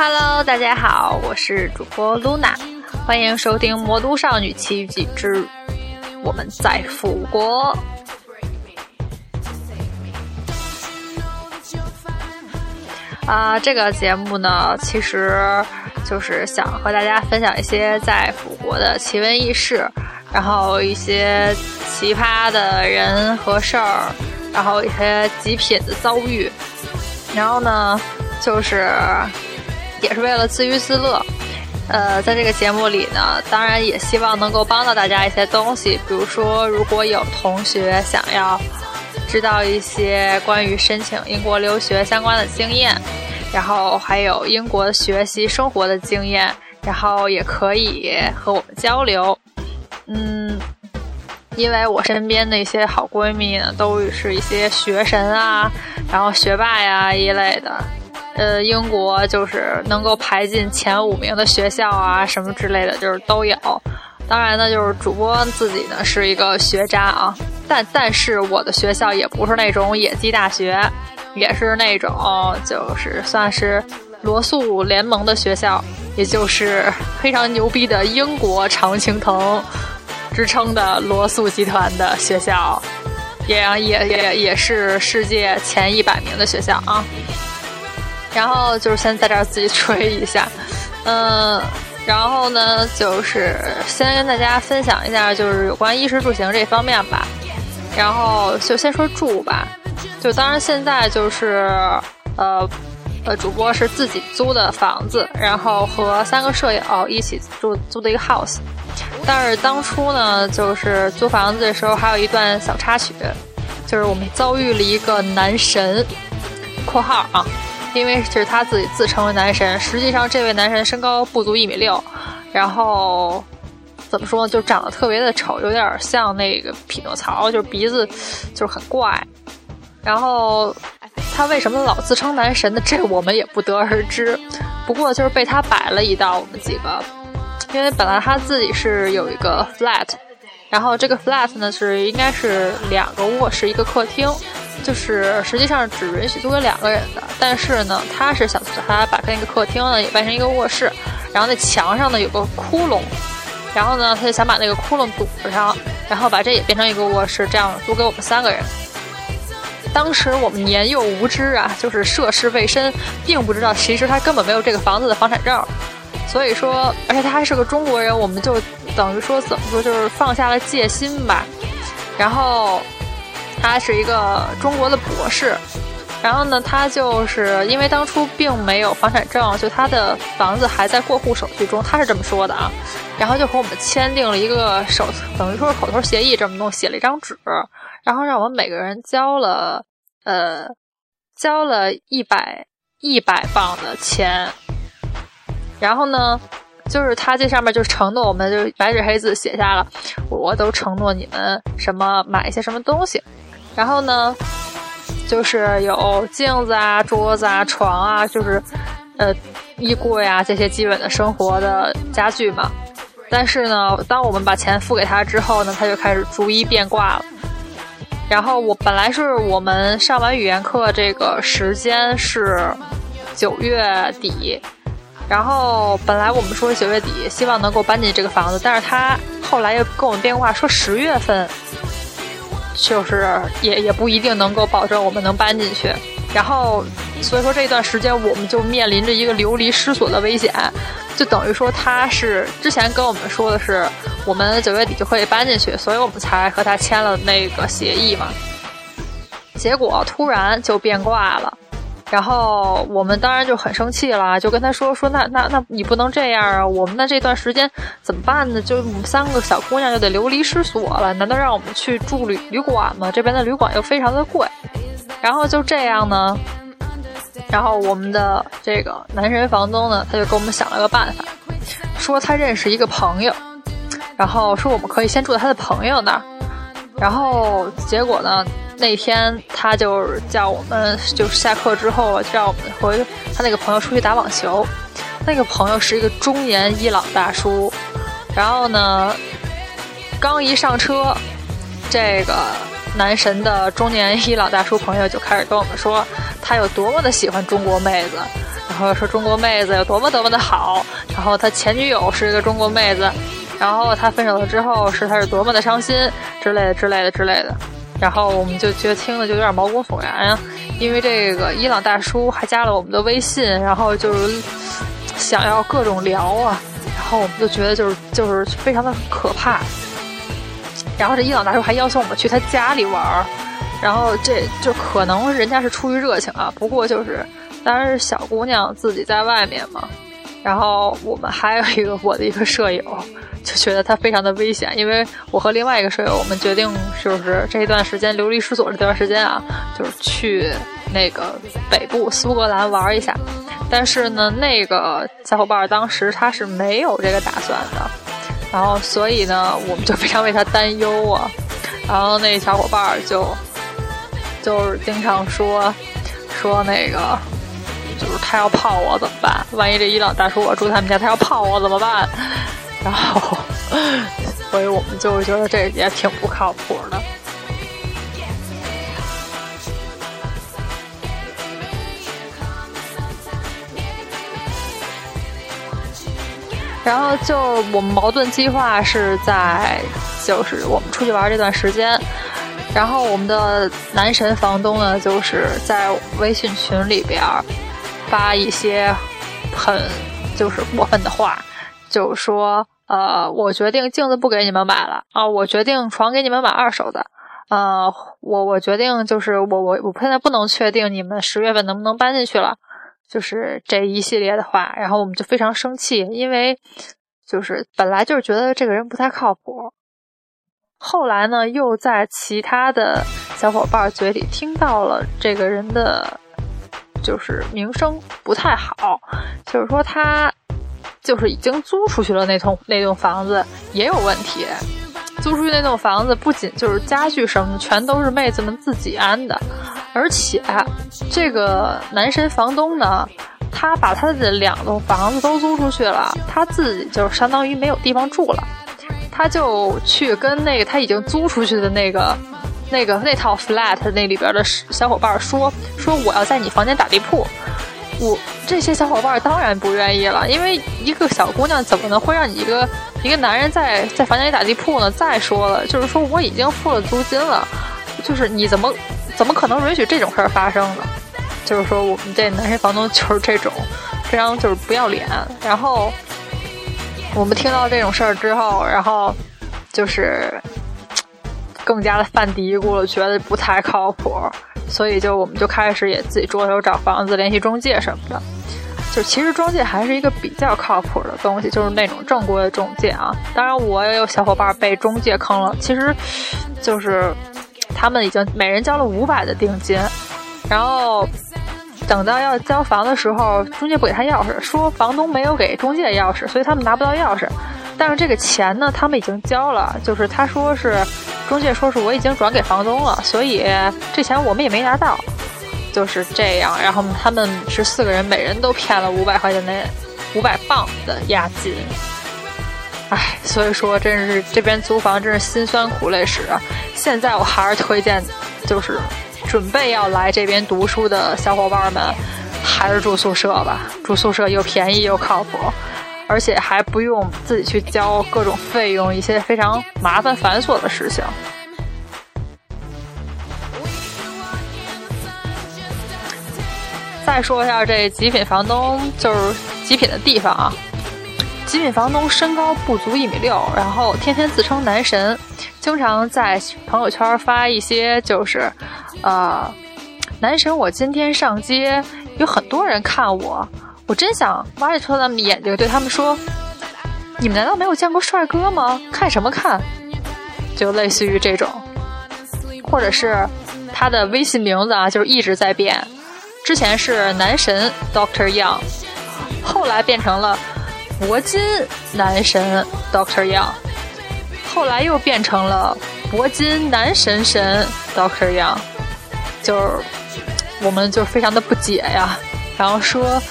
Hello，大家好，我是主播 Luna，欢迎收听《魔都少女奇遇记之我们在腐国》。啊，这个节目呢，其实就是想和大家分享一些在辅国的奇闻异事，然后一些奇葩的人和事儿，然后一些极品的遭遇，然后呢，就是也是为了自娱自乐。呃，在这个节目里呢，当然也希望能够帮到大家一些东西，比如说，如果有同学想要。知道一些关于申请英国留学相关的经验，然后还有英国学习生活的经验，然后也可以和我们交流。嗯，因为我身边的一些好闺蜜呢，都是一些学神啊，然后学霸呀一类的。呃，英国就是能够排进前五名的学校啊，什么之类的，就是都有。当然呢，就是主播自己呢是一个学渣啊，但但是我的学校也不是那种野鸡大学，也是那种就是算是罗素联盟的学校，也就是非常牛逼的英国常青藤之称的罗素集团的学校，也也也也是世界前一百名的学校啊。然后就是先在这儿自己吹一下，嗯。然后呢，就是先跟大家分享一下，就是有关衣食住行这方面吧。然后就先说住吧，就当然现在就是，呃，呃，主播是自己租的房子，然后和三个舍友一起住租的一个 house。但是当初呢，就是租房子的时候还有一段小插曲，就是我们遭遇了一个男神（括号啊）。因为就是他自己自称为男神，实际上这位男神身高不足一米六，然后怎么说呢，就长得特别的丑，有点像那个匹诺曹，就是鼻子就是很怪。然后他为什么老自称男神呢？这我们也不得而知。不过就是被他摆了一道，我们几个，因为本来他自己是有一个 flat，然后这个 flat 呢是应该是两个卧室一个客厅。就是实际上只允许租给两个人的，但是呢，他是想他把那个客厅呢也变成一个卧室，然后那墙上呢有个窟窿，然后呢他就想把那个窟窿堵上，然后把这也变成一个卧室，这样租给我们三个人。当时我们年幼无知啊，就是涉世未深，并不知道其实他根本没有这个房子的房产证，所以说，而且他还是个中国人，我们就等于说怎么说，就是放下了戒心吧，然后。他是一个中国的博士，然后呢，他就是因为当初并没有房产证，就他的房子还在过户手续中，他是这么说的啊。然后就和我们签订了一个手，等于说是口头协议这么弄，写了一张纸，然后让我们每个人交了呃交了一百一百磅的钱，然后呢。就是他这上面就承诺我们，就白纸黑字写下了，我都承诺你们什么买一些什么东西，然后呢，就是有镜子啊、桌子啊、床啊，就是呃衣柜啊这些基本的生活的家具嘛。但是呢，当我们把钱付给他之后呢，他就开始逐一变卦了。然后我本来是我们上完语言课这个时间是九月底。然后本来我们说九月底希望能够搬进这个房子，但是他后来又跟我们变卦说十月份，就是也也不一定能够保证我们能搬进去。然后所以说这段时间我们就面临着一个流离失所的危险，就等于说他是之前跟我们说的是我们九月底就可以搬进去，所以我们才和他签了那个协议嘛。结果突然就变卦了。然后我们当然就很生气了，就跟他说说那那那你不能这样啊！我们的这段时间怎么办呢？就我们三个小姑娘就得流离失所了，难道让我们去住旅旅馆吗？这边的旅馆又非常的贵。然后就这样呢，然后我们的这个男神房东呢，他就给我们想了个办法，说他认识一个朋友，然后说我们可以先住在他的朋友那儿，然后结果呢？那天他就叫我们，就是下课之后叫我们和他那个朋友出去打网球。那个朋友是一个中年伊朗大叔，然后呢，刚一上车，这个男神的中年伊朗大叔朋友就开始跟我们说他有多么的喜欢中国妹子，然后说中国妹子有多么多么的好，然后他前女友是一个中国妹子，然后他分手了之后是他是多么的伤心之类的之类的之类的，然后我们就觉得听了就有点毛骨悚然啊，因为这个伊朗大叔还加了我们的微信，然后就是想要各种聊啊，然后我们就觉得就是就是非常的可怕，然后这伊朗大叔还邀请我们去他家里玩儿。然后这就可能人家是出于热情啊，不过就是当然是小姑娘自己在外面嘛。然后我们还有一个我的一个舍友，就觉得他非常的危险，因为我和另外一个舍友，我们决定就是这一段时间流离失所这段时间啊，就是去那个北部苏格兰玩一下。但是呢，那个小伙伴当时他是没有这个打算的，然后所以呢，我们就非常为他担忧啊。然后那小伙伴就。就是经常说说那个，就是他要泡我怎么办？万一这伊朗大叔我住他们家，他要泡我怎么办？然后，所以我们就觉得这也挺不靠谱的。然后就我们矛盾计划是在，就是我们出去玩这段时间。然后我们的男神房东呢，就是在微信群里边发一些很就是过分的话，就说呃，我决定镜子不给你们买了啊，我决定床给你们买二手的，呃，我我决定就是我我我现在不能确定你们十月份能不能搬进去了，就是这一系列的话，然后我们就非常生气，因为就是本来就是觉得这个人不太靠谱。后来呢，又在其他的小伙伴嘴里听到了这个人的，就是名声不太好，就是说他就是已经租出去了那栋那栋房子也有问题，租出去那栋房子不仅就是家具什么的全都是妹子们自己安的，而且这个男神房东呢，他把他的两栋房子都租出去了，他自己就相当于没有地方住了。他就去跟那个他已经租出去的那个、那个那套 flat 那里边的小伙伴说说我要在你房间打地铺，我这些小伙伴当然不愿意了，因为一个小姑娘怎么能会让你一个一个男人在在房间里打地铺呢？再说了，就是说我已经付了租金了，就是你怎么怎么可能允许这种事儿发生呢？就是说我们这男神房东就是 这种非常就是不要脸，然后。我们听到这种事儿之后，然后就是更加的犯嘀咕了，觉得不太靠谱，所以就我们就开始也自己着手找房子，联系中介什么的。就其实中介还是一个比较靠谱的东西，就是那种正规的中介啊。当然，我也有小伙伴被中介坑了。其实，就是他们已经每人交了五百的定金，然后。等到要交房的时候，中介不给他钥匙，说房东没有给中介钥匙，所以他们拿不到钥匙。但是这个钱呢，他们已经交了，就是他说是中介说是我已经转给房东了，所以这钱我们也没拿到，就是这样。然后他们是四个人，每人都骗了五百块钱的五百磅的押金。唉，所以说真是这边租房真是辛酸苦累史。现在我还是推荐，就是。准备要来这边读书的小伙伴们，还是住宿舍吧。住宿舍又便宜又靠谱，而且还不用自己去交各种费用，一些非常麻烦繁琐的事情。再说一下这极品房东，就是极品的地方啊。极品房东身高不足一米六，然后天天自称男神，经常在朋友圈发一些就是。呃，男神，我今天上街，有很多人看我，我真想挖出他们的眼睛，对他们说：“你们难道没有见过帅哥吗？看什么看？”就类似于这种，或者是他的微信名字啊，就是一直在变，之前是男神 Doctor Young，后来变成了铂金男神 Doctor Young，后来又变成了铂金男神神 Doctor Young。就是，我们就非常的不解呀，然后说，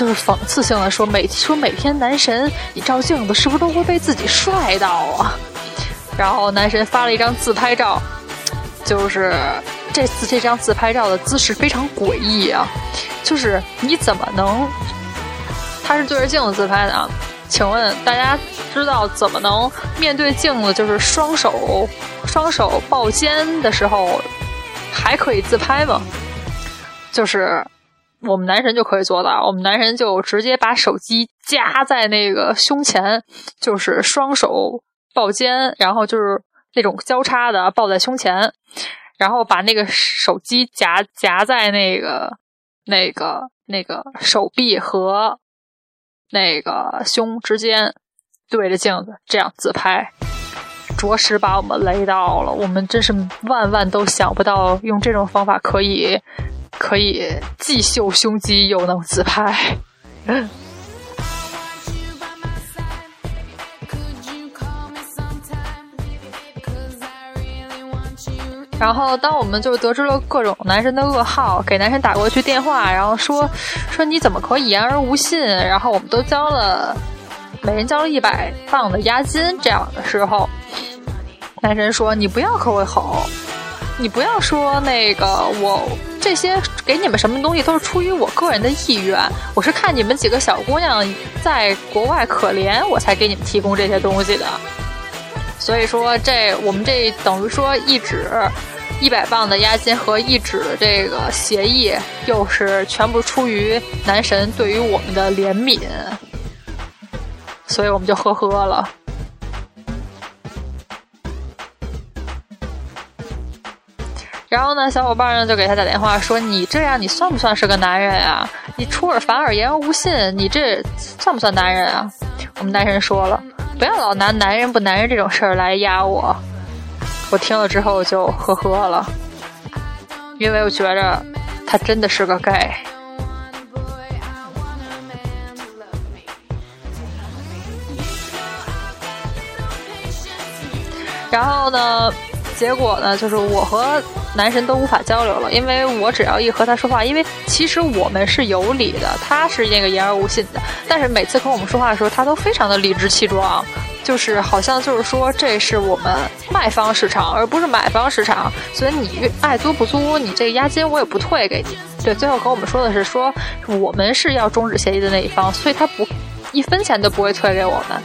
就是讽刺性的说，每说每天男神你照镜子是不是都会被自己帅到啊？然后男神发了一张自拍照，就是这次这张自拍照的姿势非常诡异啊，就是你怎么能？他是对着镜子自拍的啊，请问大家知道怎么能面对镜子，就是双手双手抱肩的时候还可以自拍吗？就是我们男神就可以做到，我们男神就直接把手机夹在那个胸前，就是双手抱肩，然后就是那种交叉的抱在胸前。然后把那个手机夹夹在那个、那个、那个手臂和那个胸之间，对着镜子这样自拍，着实把我们雷到了。我们真是万万都想不到，用这种方法可以可以既秀胸肌又能自拍。然后，当我们就得知了各种男神的噩耗，给男神打过去电话，然后说说你怎么可以言而无信？然后我们都交了，每人交了一百磅的押金。这样的时候，男神说：“你不要可我吼，你不要说那个我这些给你们什么东西都是出于我个人的意愿，我是看你们几个小姑娘在国外可怜，我才给你们提供这些东西的。所以说，这我们这等于说一纸。”一百磅的押金和一纸这个协议，又是全部出于男神对于我们的怜悯，所以我们就呵呵了。然后呢，小伙伴呢就给他打电话说：“你这样，你算不算是个男人啊？你出尔反尔，言而无信，你这算不算男人啊？”我们男神说了：“不要老拿男人不男人这种事儿来压我。”我听了之后就呵呵了，因为我觉着他真的是个 gay。然后呢，结果呢，就是我和男神都无法交流了，因为我只要一和他说话，因为其实我们是有理的，他是那个言而无信的，但是每次和我们说话的时候，他都非常的理直气壮。就是好像就是说，这是我们卖方市场，而不是买方市场，所以你爱租不租，你这个押金我也不退给你。对，最后和我们说的是说，我们是要终止协议的那一方，所以他不一分钱都不会退给我们。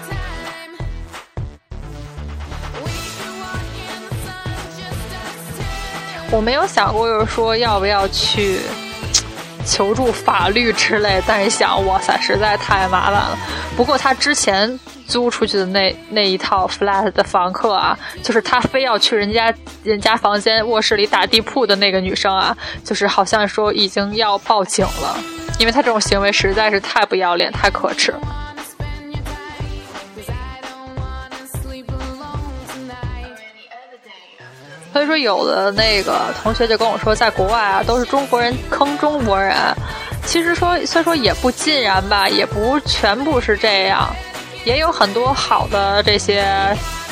我没有想过，就是说要不要去。求助法律之类，但是想，哇塞，实在太麻烦了。不过他之前租出去的那那一套 flat 的房客啊，就是他非要去人家人家房间卧室里打地铺的那个女生啊，就是好像说已经要报警了，因为他这种行为实在是太不要脸、太可耻了。所以说，有的那个同学就跟我说，在国外啊，都是中国人坑中国人。其实说，虽说也不尽然吧，也不全部是这样，也有很多好的这些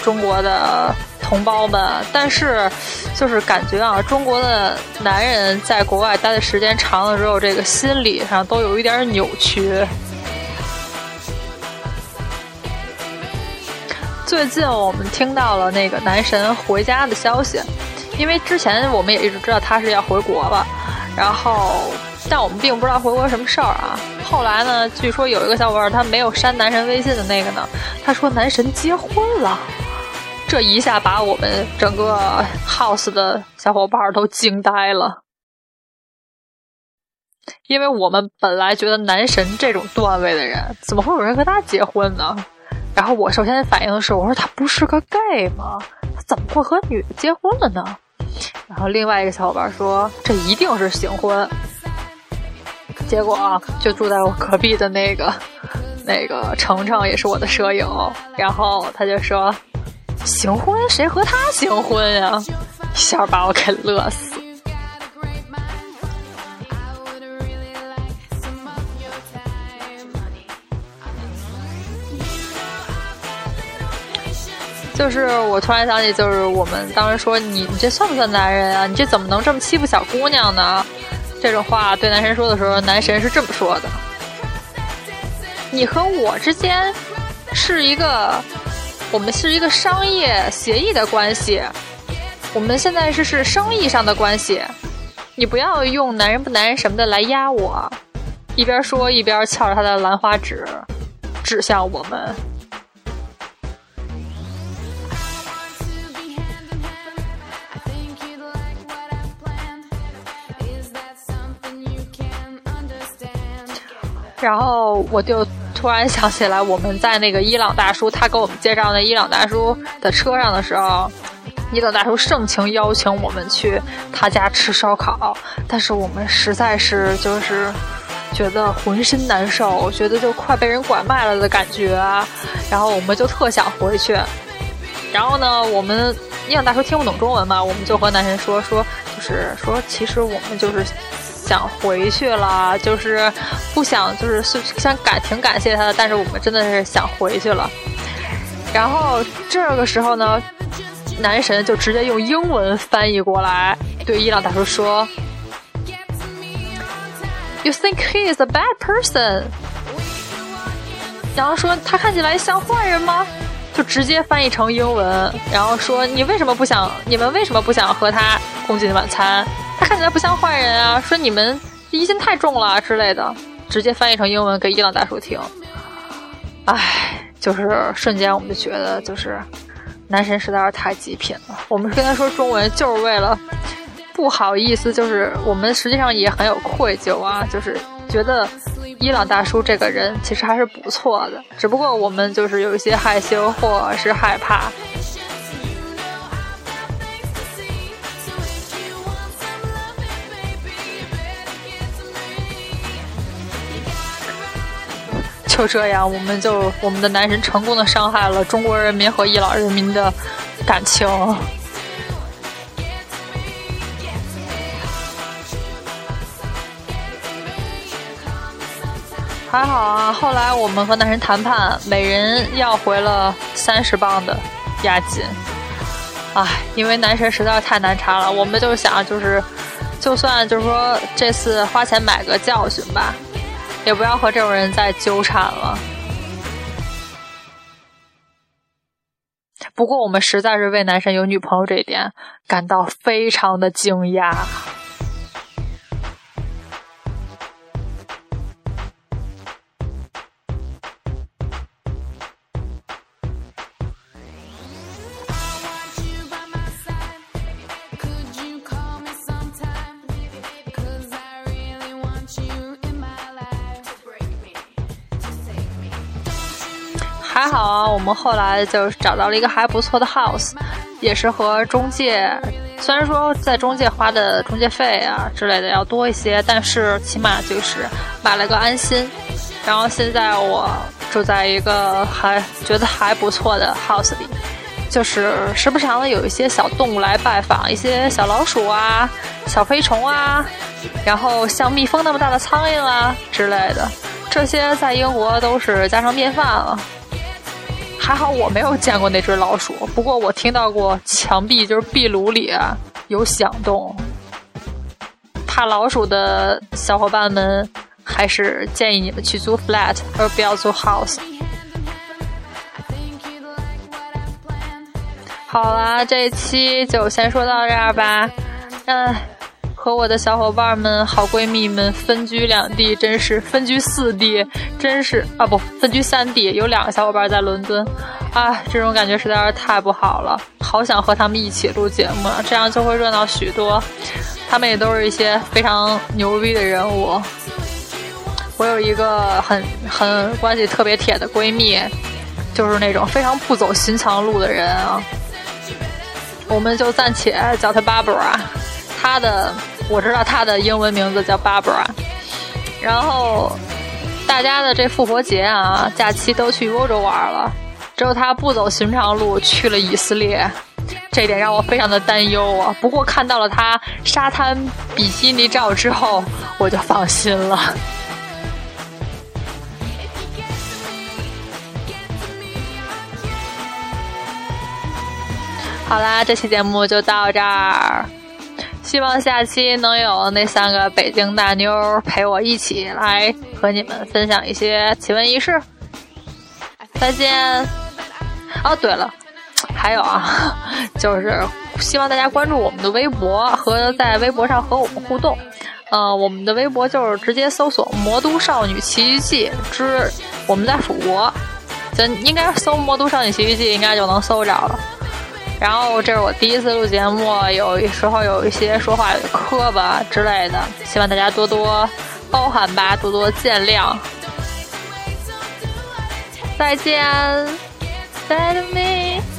中国的同胞们。但是，就是感觉啊，中国的男人在国外待的时间长了之后，这个心理上都有一点扭曲。最近我们听到了那个男神回家的消息，因为之前我们也一直知道他是要回国了，然后但我们并不知道回国什么事儿啊。后来呢，据说有一个小伙伴他没有删男神微信的那个呢，他说男神结婚了，这一下把我们整个 house 的小伙伴都惊呆了，因为我们本来觉得男神这种段位的人，怎么会有人和他结婚呢？然后我首先反应的是，我说他不是个 gay 吗？他怎么会和女的结婚了呢？然后另外一个小伙伴说，这一定是行婚。结果啊，就住在我隔壁的那个那个程程也是我的舍友，然后他就说，行婚？谁和他行婚呀？一下把我给乐死。就是我突然想起，就是我们当时说你你这算不算男人啊？你这怎么能这么欺负小姑娘呢？这种话对男神说的时候，男神是这么说的：你和我之间是一个，我们是一个商业协议的关系，我们现在是是生意上的关系，你不要用男人不男人什么的来压我。一边说一边翘着他的兰花指，指向我们。然后我就突然想起来，我们在那个伊朗大叔他给我们介绍那伊朗大叔的车上的时候。伊朗大叔盛情邀请我们去他家吃烧烤，但是我们实在是就是觉得浑身难受，觉得就快被人拐卖了的感觉，然后我们就特想回去。然后呢，我们伊朗大叔听不懂中文嘛，我们就和男神说说，就是说其实我们就是想回去了，就是不想就是想感挺感谢他的，但是我们真的是想回去了。然后这个时候呢。男神就直接用英文翻译过来，对伊朗大叔说：“You think he is a bad person？” 然后说他看起来像坏人吗？就直接翻译成英文，然后说：“你为什么不想？你们为什么不想和他共进晚餐？看起来不像坏人啊！说你们疑心太重了之类的，直接翻译成英文给伊朗大叔听。唉，就是瞬间我们就觉得就是。”男神实在是太极品了，我们跟他说中文就是为了不好意思，就是我们实际上也很有愧疚啊，就是觉得伊朗大叔这个人其实还是不错的，只不过我们就是有一些害羞或是害怕。就这样，我们就我们的男神成功的伤害了中国人民和伊朗人民的感情。还好啊，后来我们和男神谈判，每人要回了三十磅的押金。唉，因为男神实在太难缠了，我们就想，就是，就算就是说这次花钱买个教训吧。也不要和这种人再纠缠了。不过，我们实在是为男神有女朋友这一点感到非常的惊讶。还好啊，我们后来就找到了一个还不错的 house，也是和中介，虽然说在中介花的中介费啊之类的要多一些，但是起码就是买了个安心。然后现在我住在一个还觉得还不错的 house 里，就是时不常的有一些小动物来拜访，一些小老鼠啊、小飞虫啊，然后像蜜蜂那么大的苍蝇啊之类的，这些在英国都是家常便饭了。还好我没有见过那只老鼠，不过我听到过墙壁就是壁炉里有响动。怕老鼠的小伙伴们，还是建议你们去租 flat，而不要租 house。好啦，这一期就先说到这儿吧，嗯。和我的小伙伴们、好闺蜜们分居两地，真是分居四地，真是啊不，分居三地，有两个小伙伴在伦敦，啊，这种感觉实在是太不好了，好想和他们一起录节目，这样就会热闹许多。他们也都是一些非常牛逼的人物。我有一个很很关系特别铁的闺蜜，就是那种非常不走寻常路的人啊，我们就暂且叫她 Barbara，她的。我知道他的英文名字叫 Barbara，然后大家的这复活节啊假期都去欧洲玩了，只有他不走寻常路去了以色列，这点让我非常的担忧啊。不过看到了他沙滩比基尼照之后，我就放心了。好啦，这期节目就到这儿。希望下期能有那三个北京大妞陪我一起来和你们分享一些奇闻异事。再见。哦，对了，还有啊，就是希望大家关注我们的微博和在微博上和我们互动。呃，我们的微博就是直接搜索“魔都少女奇遇记”之我们在蜀国，咱应该搜“魔都少女奇遇记”应该就能搜着了。然后这是我第一次录节目，有时候有一些说话磕巴之类的，希望大家多多包涵吧，多多见谅。再见，Let me。